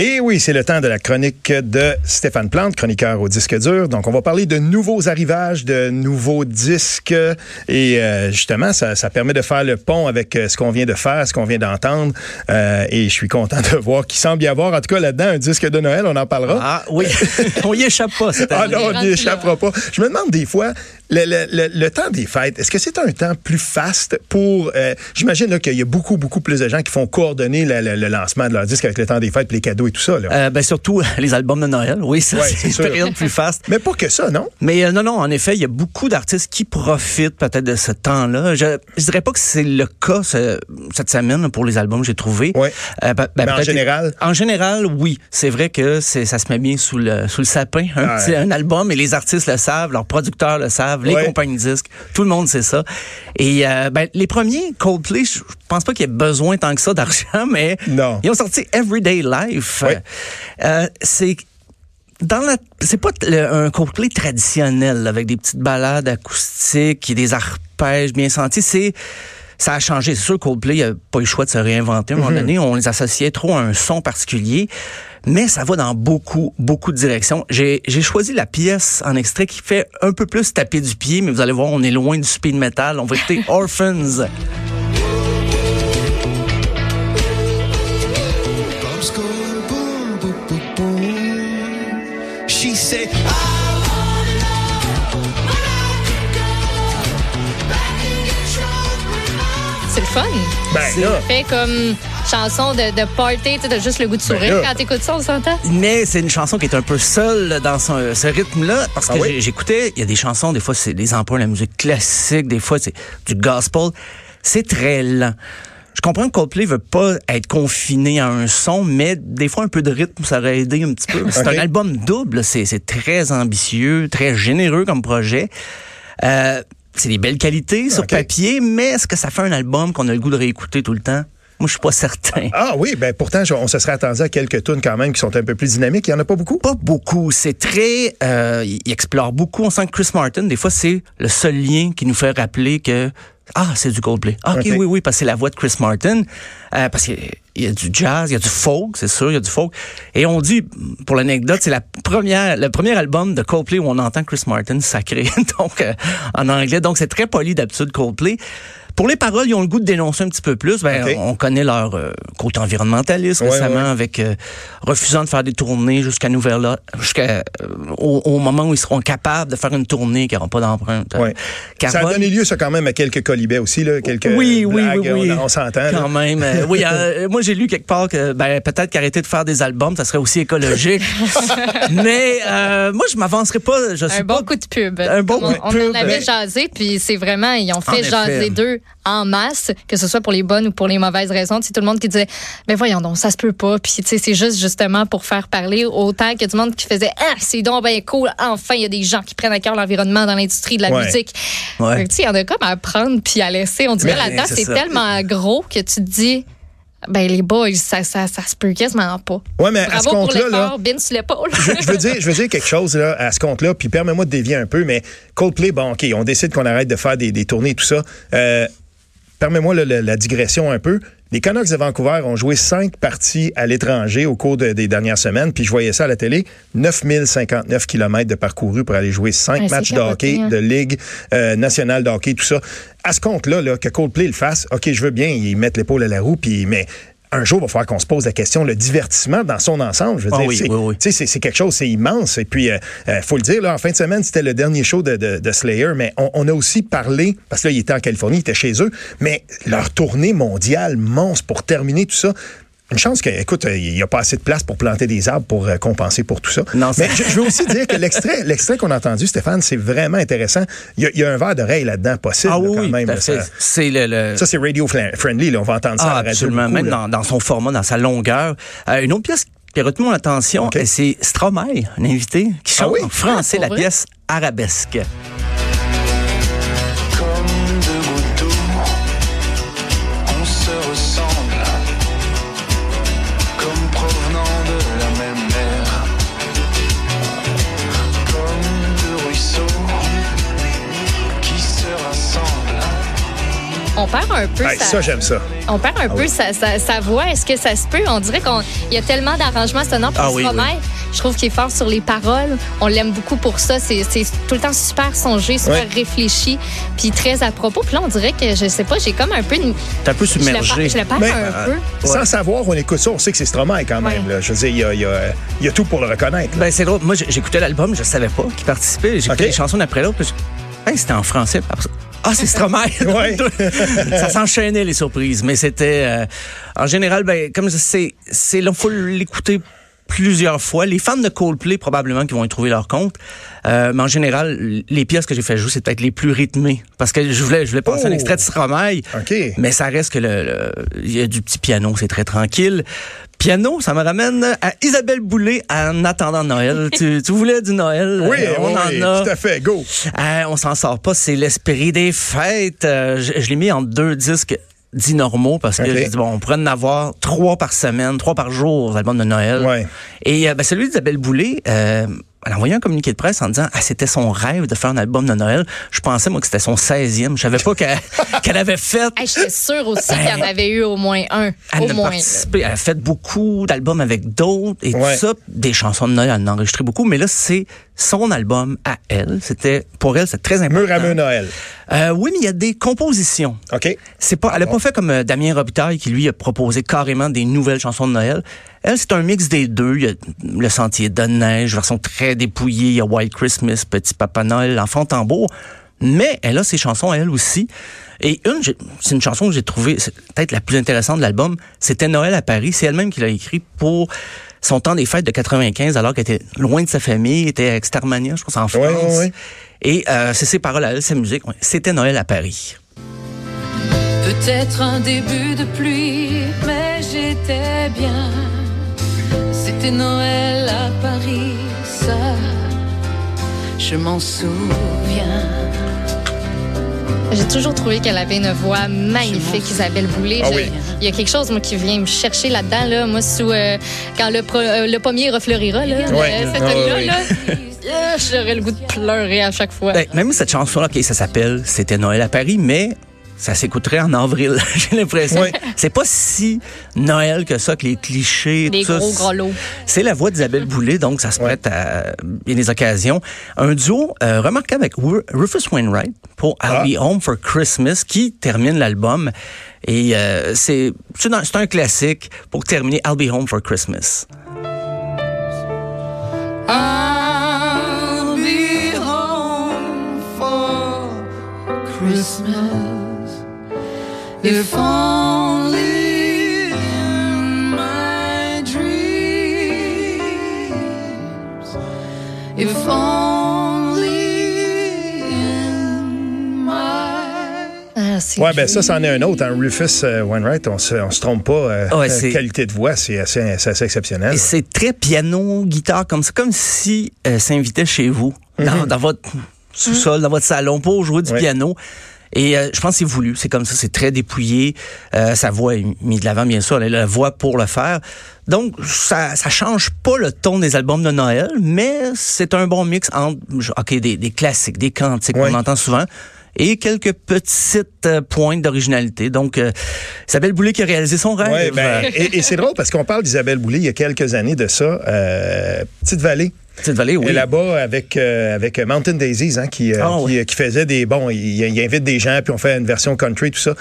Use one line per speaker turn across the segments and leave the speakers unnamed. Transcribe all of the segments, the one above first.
Et oui, c'est le temps de la chronique de Stéphane Plante, chroniqueur au disque dur. Donc, on va parler de nouveaux arrivages, de nouveaux disques. Et euh, justement, ça, ça, permet de faire le pont avec euh, ce qu'on vient de faire, ce qu'on vient d'entendre. Euh, et je suis content de voir qu'il semble y avoir, en tout cas là-dedans, un disque de Noël. On en parlera.
Ah oui, on y échappe pas cette
année. Ah non, on n'y échappera pas. Je me demande des fois, le, le, le, temps des fêtes, est-ce que c'est un temps plus faste pour... Euh, J'imagine qu'il y a beaucoup, beaucoup plus de gens qui font coordonner le, lancement de leur disque avec le temps des fêtes, les cadeaux et tout ça. Là?
Euh, ben surtout les albums de Noël, oui, ça c'est une période plus faste.
Mais pas que ça, non?
Mais euh, non, non, en effet, il y a beaucoup d'artistes qui profitent peut-être de ce temps-là. Je, je dirais pas que c'est le cas ce, cette semaine pour les albums que j'ai trouvés.
Oui. Euh, ben, ben, en général?
En général, oui. C'est vrai que ça se met bien sous le, sous le sapin, hein, C'est un album, et les artistes le savent, leurs producteurs le savent, les compagnies de disques, tout le monde sait ça. Et euh, ben, les premiers, Coldplay, je pense pas qu'il y ait besoin tant que ça d'argent, mais
non.
ils ont sorti Everyday Life. Euh, c'est dans la c'est pas un Coldplay traditionnel avec des petites balades acoustiques et des arpèges bien sentis, c'est ça a changé. C'est sûr, Coldplay n'a pas eu le choix de se réinventer à un moment mhm. donné. On les associait trop à un son particulier. Mais ça va dans beaucoup, beaucoup de directions. J'ai choisi la pièce en extrait qui fait un peu plus taper du pied, mais vous allez voir, on est loin du speed metal. On va écouter Orphans.
Ben, là. fait comme chanson de, de party, tu as juste le goût de ben sourire quand t'écoutes ça, on s'entend?
Mais c'est une chanson qui est un peu seule dans son, ce rythme-là, parce ah que j'écoutais, il y a des chansons, des fois c'est des emprunts de la musique classique, des fois c'est du gospel. C'est très lent. Je comprends que Coldplay veut pas être confiné à un son, mais des fois un peu de rythme, ça aurait aidé un petit peu. C'est un album double, c'est très ambitieux, très généreux comme projet. Euh, c'est des belles qualités sur papier, mais est-ce que ça fait un album qu'on a le goût de réécouter tout le temps? Moi, je suis pas certain.
Ah oui, ben pourtant, on se serait attendu à quelques tunes quand même qui sont un peu plus dynamiques. Il y en a pas beaucoup?
Pas beaucoup. C'est très... Euh, il explore beaucoup. On sent que Chris Martin, des fois, c'est le seul lien qui nous fait rappeler que ah, c'est du Coldplay. Ah, OK, oui, oui, parce que c'est la voix de Chris Martin. Euh, parce qu'il y a du jazz, il y a du folk, c'est sûr, il y a du folk. Et on dit, pour l'anecdote, c'est la première, le premier album de Coldplay où on entend Chris Martin sacré, donc euh, en anglais. Donc c'est très poli d'habitude Coldplay. Pour les paroles, ils ont le goût de dénoncer un petit peu plus. Ben, On connaît leur euh, côté environnementaliste récemment, avec euh, refusant de faire des tournées jusqu'à nouvelle jusqu'à euh, au, moment où ils seront capables de faire une tournée qui n'aura pas d'empreinte.
Ça a donné lieu, ça, quand même, à quelques colibets aussi, là, quelques
oui, oui, oui, oui,
On, s'entend.
Quand même. oui, moi, j'ai lu quelque part que ben, peut-être qu'arrêter de faire des albums, ça serait aussi écologique. Mais moi, je m'avancerai pas. Je
un bon coup de pub. Un bon coup de on, pub. On en avait jasé, puis c'est vraiment, ils ont fait jaser d'eux en masse, que ce soit pour les bonnes ou pour les mauvaises raisons. C'est tout le monde qui disait, mais voyons donc, ça se peut pas. Puis c'est juste justement pour faire parler autant que du monde qui faisait, ah, c'est donc bien cool. Enfin, il y a des gens qui prennent à cœur l'environnement dans l'industrie de la musique. Ouais. Il y en a comme à prendre puis à laisser. On dirait là-dedans, c'est tellement gros que tu te dis, ben les boys, ça, ça, ça se peut quasiment pas.
Ouais, mais à ce compte-là,
là, sur l'épaule.
je, veux dire, je veux dire quelque chose là, à ce compte-là, puis permets-moi de dévier un peu, mais Coldplay, bon, ok, on décide qu'on arrête de faire des, des tournées et tout ça. Euh, permets-moi la, digression un peu. Les Canucks de Vancouver ont joué cinq parties à l'étranger au cours des dernières semaines, puis je voyais ça à la télé, 9059 km de parcouru pour aller jouer cinq matchs de hockey hein. de Ligue euh, nationale de hockey, tout ça. À ce compte-là, là, que Coldplay le fasse, OK, je veux bien, ils mettent l'épaule à la roue, puis mais un jour, il va falloir qu'on se pose la question, le divertissement dans son ensemble. Je veux ah dire, c'est, quelque chose, c'est immense. Et puis, il euh, euh, faut le dire, là, en fin de semaine, c'était le dernier show de, de, Slayer, mais on, a aussi parlé, parce que là, il était en Californie, il était chez eux, mais leur tournée mondiale monstre pour terminer tout ça. Une chance que, écoute, il n'y a pas assez de place pour planter des arbres pour euh, compenser pour tout ça.
Non,
Mais je, veux aussi dire que l'extrait, l'extrait qu'on a entendu, Stéphane, c'est vraiment intéressant. Il y, a, un verre d'oreille là-dedans possible,
ah,
oui, quand même.
Ça, c'est le,
ça, c'est radio friendly. Là. On va entendre ça
ah,
à la radio.
Absolument, même dans, son format, dans sa longueur. Euh, une autre pièce qui a retenu mon attention, c'est Stromae, un invité, qui ah chante en français la pièce Arabesque.
on
sa, ça, j'aime ça.
On perd un ah peu sa, voix. Est-ce que ça se peut? On dirait qu'il y a tellement d'arrangements sonores pour ah, oui, Je trouve qu'il est fort sur les paroles. On l'aime beaucoup pour ça. C'est tout le temps super songé, super réfléchi, puis très à propos. Puis là, on dirait que, je sais pas, j'ai comme un peu...
T'es un peu submergé.
Je le perds un peu.
Sans savoir, on écoute ça, on sait que c'est Stromae quand même. Je veux dire, il y a, tout pour le reconnaître.
Ben, c'est drôle. Moi, j'écoutais l'album, je savais pas qu'il participait. J'écoutais les chansons après l'autre. c'était en français. Ah, c'est Stromae. ça s'enchaînait les surprises, mais c'était euh, en général, ben comme c'est c'est là faut l'écouter plusieurs fois. Les fans de Coldplay, probablement, qui vont y trouver leur compte. Euh, mais en général, les pièces que j'ai fait jouer, c'est peut-être les plus rythmées. Parce que je voulais, je voulais passer un oh! extrait de Stromae. Mais ça reste que le, il y a du petit piano, c'est très tranquille. Piano, ça me ramène à Isabelle Boulay en attendant Noël. tu, tu, voulais du Noël?
Oui, on en a. tout à fait, go.
Euh, on s'en sort pas, c'est l'esprit des fêtes. Euh, je, je l'ai mis en deux disques dits normaux parce que bon, on pourrait en avoir trois par semaine, trois par jour aux albums de Noël. Et euh, ben, celui d'Isabelle Boulay, euh, elle a envoyé un communiqué de presse en disant ah c'était son rêve de faire un album de Noël. Je pensais moi que c'était son 16e. Je savais pas qu'elle avait fait.
Je J'étais sûre aussi ben, qu'il y en avait eu au moins un. Elle, au moins,
elle a fait beaucoup d'albums avec d'autres et tout ça, des chansons de Noël. Elle en a enregistré beaucoup, mais là c'est son album à elle. C'était pour elle c'est très important.
Mur à Noël.
Euh, oui, mais il y a des compositions.
Ok.
C'est pas. Elle a pas fait comme euh, Damien Robitaille qui lui a proposé carrément des nouvelles chansons de Noël. Elle, c'est un mix des deux. Il y a Le Sentier de Neige, version très dépouillée. Il y a White Christmas, Petit Papa Noël, L'Enfant Tambour. Mais elle a ses chansons, elle aussi. Et une, c'est une chanson que j'ai trouvée peut-être la plus intéressante de l'album. C'était Noël à Paris. C'est elle-même qui l'a écrit pour son temps des fêtes de 95, alors qu'elle était loin de sa famille, était à Extermania, je pense, en France. Et euh, c'est ses paroles à elle, sa musique. C'était Noël à Paris.
Peut-être un début de pluie, mais j'étais bien. C'était Noël à Paris, ça, je m'en souviens.
J'ai toujours trouvé qu'elle avait une voix magnifique, Isabelle Boulay. Ah il y a quelque chose moi, qui vient me chercher là-dedans. Là. Moi, sous, euh, quand le, euh, le, pommier refleurira, là, euh, cette ah là j'aurais le goût de pleurer à chaque fois.
Ben, même cette chanson-là, ça s'appelle C'était Noël à Paris, mais ça s'écouterait en avril, j'ai l'impression. C'est pas si Noël que ça, que les clichés.
Des gros gros lots.
C'est la voix d'Isabelle Boulay, donc ça se prête à bien des occasions. Un duo euh, remarquable avec Rufus Wainwright pour I'll Be ah. Home for Christmas qui termine l'album. Et euh, c'est un classique pour terminer I'll Be Home for Christmas.
I'll be home for Christmas. If only in my dreams. If only in my...
Ah, ouais, ben ça, c'en est un autre. Hein. Rufus uh, Wainwright, on se, on se trompe pas. Euh, ouais, euh, qualité de voix, c'est assez, assez, exceptionnel.
Et c'est très piano, guitare, comme ça, comme si euh, s'invitait chez vous, mm-hmm. dans votre sous-sol, dans votre salon, pour jouer du piano. Et euh, je pense que c'est voulu. C'est comme ça, c'est très dépouillé. Euh, sa voix est mise de l'avant, bien sûr. Elle a la voix pour le faire. Donc, ça, ça change pas le ton des albums de Noël, mais c'est un bon mix entre ok des, des classiques, des cantiques qu'on entend souvent, et quelques petites euh, pointes d'originalité. Donc, euh, Isabelle Boulay qui a réalisé son rêve.
Ouais, ben, et, et c'est drôle parce qu'on parle d'Isabelle Boulay il y a quelques années de ça. Euh, Petite Vallée.
Petite Vallée, oui. Et
là-bas avec avec Mountain Daisies, hein, qui, ah, qui, qui, faisait des bon, il, il, invite des gens puis on fait une version country tout ça.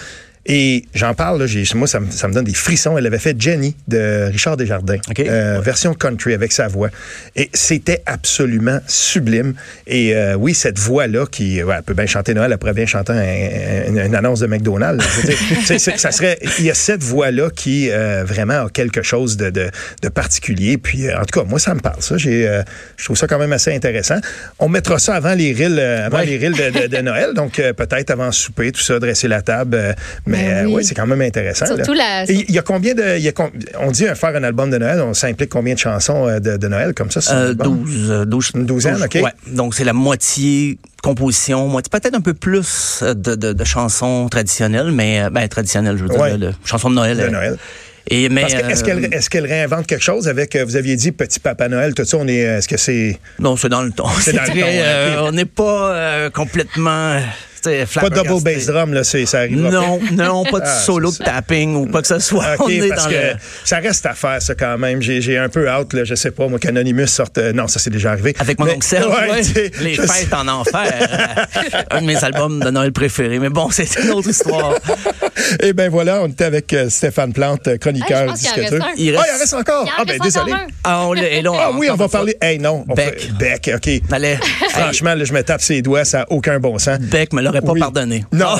Et j'en parle, là, moi, ça me, ça me, donne des frissons. Elle avait fait Jenny de Richard Desjardins, euh, version country avec sa voix. Et c'était absolument sublime. Et euh, oui, cette voix-là, qui ouais, elle peut bien chanter Noël, elle pourrait bien chanter une, annonce de McDonald's. ça serait, il y a cette voix-là qui euh, vraiment a quelque chose de, de, de particulier. Puis, en tout cas, moi, ça me parle. Ça, j'ai, je trouve ça quand même assez intéressant. On mettra ça avant les rilles, avant les rilles de, de, Noël, donc peut-être avant souper, tout ça, dresser la table. mais mais ben euh, oui, c'est quand même intéressant. Surtout la... Il y a combien de. Y a, on dit faire un album de Noël, on s'implique combien de chansons euh, de, Noël comme ça?
Euh, 12, 12.
Une douzaine, OK.
Ouais. Donc, c'est la moitié composition, moitié, peut-être un peu plus de, de, de chansons traditionnelles, mais euh, ben, traditionnelles, je veux dire, chansons de Noël.
De Noël. Et mais est-ce qu'elle réinvente quelque chose avec vous aviez dit petit papa Noël tout ça on est est-ce que c'est
Non, c'est dans le ton. C'est dans le ton. on n'est pas complètement
Pas de double bass drum, là, ça arrive
Non, non, pas de ah, solo de tapping ou quoi que ce soit.
OK, parce que ça reste à faire, ça, quand même. J'ai un peu out, là, je sais pas, moi, qu'Anonymous sorte... Euh, non, ça, c'est déjà arrivé.
Avec mon oncle Serge, Les fêtes en enfer. un de mes albums de Noël préférés. Mais bon, c'est une autre histoire.
Et eh ben voilà, on était avec euh, Stéphane Plante, chroniqueur, discuteur.
Il,
il, reste encore? ah, ben désolé.
Ah, on, et là,
ah oui, on va parler. Hey, non.
Beck.
Beck, OK. Franchement, là, je me tape ses doigts, ça n'a aucun bon sens.
Beck me l'aurait pas pardonné.
Non.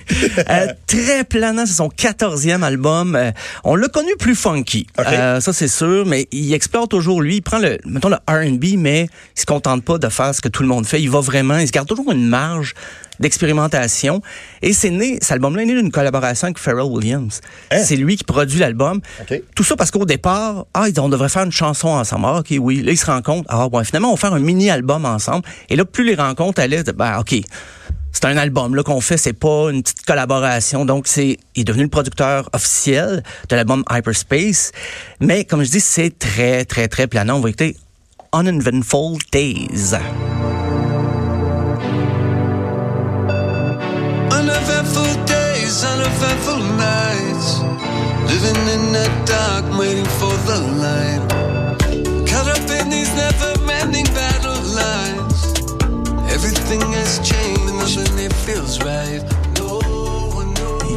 euh, très planant, c'est son 14e album. Euh, on l'a connu plus funky. Euh, ça, c'est sûr, mais il explore toujours, lui, il prend le, mettons, le R&B, mais il se contente pas de faire ce que tout le monde fait. Il va vraiment, il se garde toujours une marge d'expérimentation. Et c'est né, cet album-là est né d'une collaboration avec Pharrell Williams. Hein? C'est lui qui produit l'album. Tout ça parce qu'au départ, ah, on devrait faire une chanson ensemble. Ah, OK, oui. Là, ils se rencontrent. Ah, bon, finalement, on va faire un mini-album ensemble. Et là, plus les rencontres allaient, ben, OK. C'est un album là qu'on fait, c'est pas une petite collaboration. Donc c'est il est devenu le producteur officiel de l'album Hyperspace. Mais comme je dis, c'est très très très planant. On va écouter Uneventful Days. uneventful nights. Living in the dark, waiting for the light. Caught up in these never ending battle lines. Everything has changed,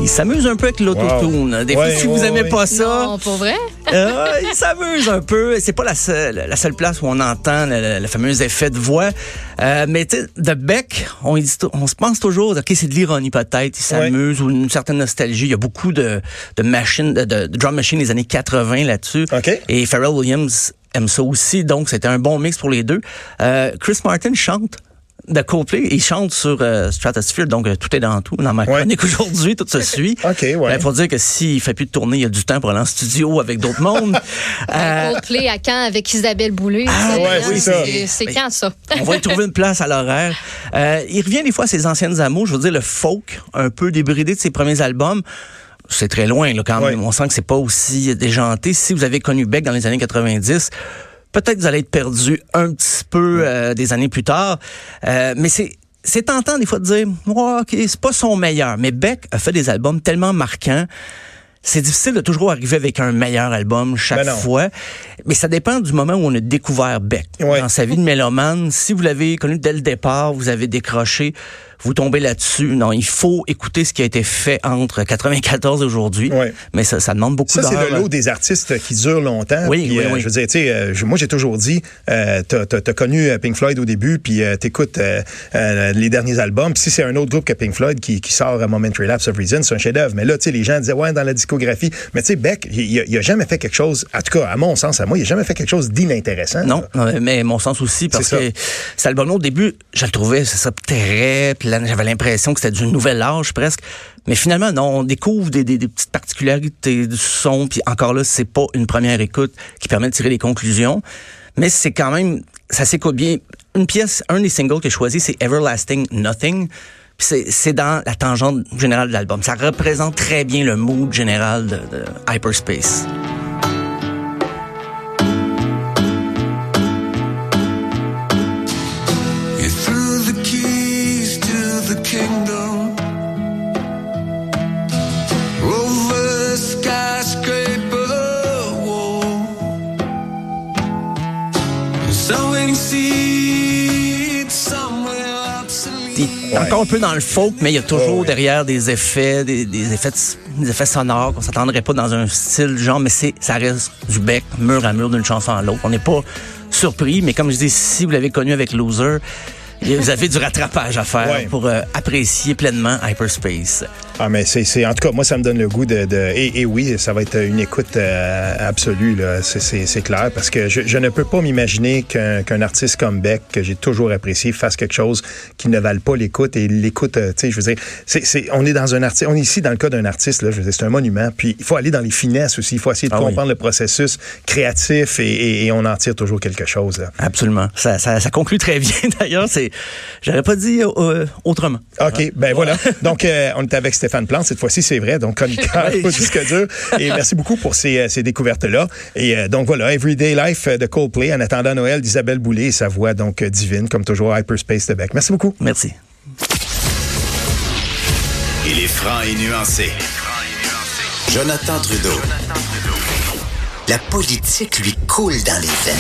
il s'amuse un peu avec l'autotune. Des fois, si vous aimez pas ça.
Non, pour vrai?
euh, il s'amuse un peu. C'est pas la seule, la seule place où on entend le, le fameux effet de voix. Euh, mais tu sais, de Beck, on, on se pense toujours, OK, c'est de l'ironie peut-être. Il s'amuse ou une certaine nostalgie. Il y a beaucoup de, de machines, de, de drum machines des années 80 là-dessus. Et Pharrell Williams aime ça aussi. Donc, c'était un bon mix pour les deux. Euh, Chris Martin chante de Coldplay, il chante sur euh, Stratosphere, donc euh, tout est dans tout. Dans ma chronique aujourd'hui, tout se suit.
OK, ouais.
Ben, faut dire que s'il fait plus de tournée, il y a du temps pour aller en studio avec d'autres mondes.
euh, Coldplay à Caen avec Isabelle Boulay.
Ah, ouais, oui, ça.
C'est quand ça?
on va y trouver une place à l'horaire. Euh, il revient des fois à ses anciennes amours, je veux dire le folk, un peu débridé de ses premiers albums c'est très loin là, quand même. On sent que c'est pas aussi déjanté. Si vous avez connu Beck dans les années 90, Peut-être que vous allez être perdu un petit peu euh, des années plus tard, euh, mais c'est c'est tentant des fois de dire, oh, ok, c'est pas son meilleur. Mais Beck a fait des albums tellement marquants. C'est difficile de toujours arriver avec un meilleur album chaque ben fois, mais ça dépend du moment où on a découvert Beck dans sa vie de mélomane. Si vous l'avez connu dès le départ, vous avez décroché, vous tombez là-dessus. Non, il faut écouter ce qui a été fait entre 94 et aujourd'hui. Mais ça, ça, demande beaucoup d'heures.
Ça, c'est le lot des artistes qui durent longtemps.
Oui, oui,
euh, Je veux dire, euh, moi, j'ai toujours dit, euh, t'as as, connu Pink Floyd au début, puis euh, t'écoutes les derniers albums. Puis si c'est un autre groupe que Pink Floyd qui, qui sort à Momentary Lapse of Reason, c'est un chef-d'œuvre. Mais là, tu sais, les gens disaient, ouais, dans la discographie. Mais tu sais, Beck, il, il, a jamais fait quelque chose, en tout cas, à mon sens, à moi, il a jamais fait quelque chose d'inintéressant.
Non, mais mon sens aussi, parce que cet album au début, je le trouvais, c'est ça, très J'avais l'impression que c'était du nouvel âge presque. Mais finalement, non, on découvre des, des, petites particularités du son. Puis encore là, c'est pas une première écoute qui permet de tirer des conclusions. Mais c'est quand même, ça s'écoute bien. Une pièce, un des singles que j'ai choisi, c'est Everlasting Nothing. C'est dans la tangente générale de l'album. Ça représente très bien le mood général de Hyperspace. Encore un peu dans le folk, mais il y a toujours derrière des effets, des, effets, des effets sonores qu'on s'attendrait pas dans un style genre, mais c'est, ça reste du bec, mur à mur d'une chanson à l'autre. On n'est pas surpris, mais comme je dis, si vous l'avez connu avec Loser, vous avez du rattrapage à faire pour euh, apprécier pleinement Hyperspace.
Ah, mais c'est, en tout cas, moi, ça me donne le goût de. de et, oui, ça va être une écoute euh, absolue, là. C'est, clair, parce que je, ne peux pas m'imaginer qu'un, artiste comme Beck, que j'ai toujours apprécié, fasse quelque chose qui ne vale pas l'écoute. Et l'écoute, euh, tu sais, je veux dire, c'est, on est dans un artiste, on est ici dans le cas d'un artiste, là, je veux dire, c'est un monument. Puis il faut aller dans les finesses aussi. Il faut essayer de ah comprendre le processus créatif et, et, on en tire toujours quelque chose.
Absolument. Ça, ça, ça conclut très bien, d'ailleurs. C'est, j'aurais pas dit euh, autrement.
OK, ben voilà. Donc, on est avec Stéphane Plante. Cette fois-ci, c'est vrai. Donc, chroniqueur au disque dur. Et merci beaucoup pour ces, euh, ces découvertes-là. Et euh, donc, voilà, Everyday Life de Coldplay en attendant Noël d'Isabelle Boulay et sa voix donc divine, comme toujours, Hyperspace de Beck. Merci beaucoup.
Merci.
Il est franc et nuancé. Jonathan Trudeau. La politique lui coule dans les veines.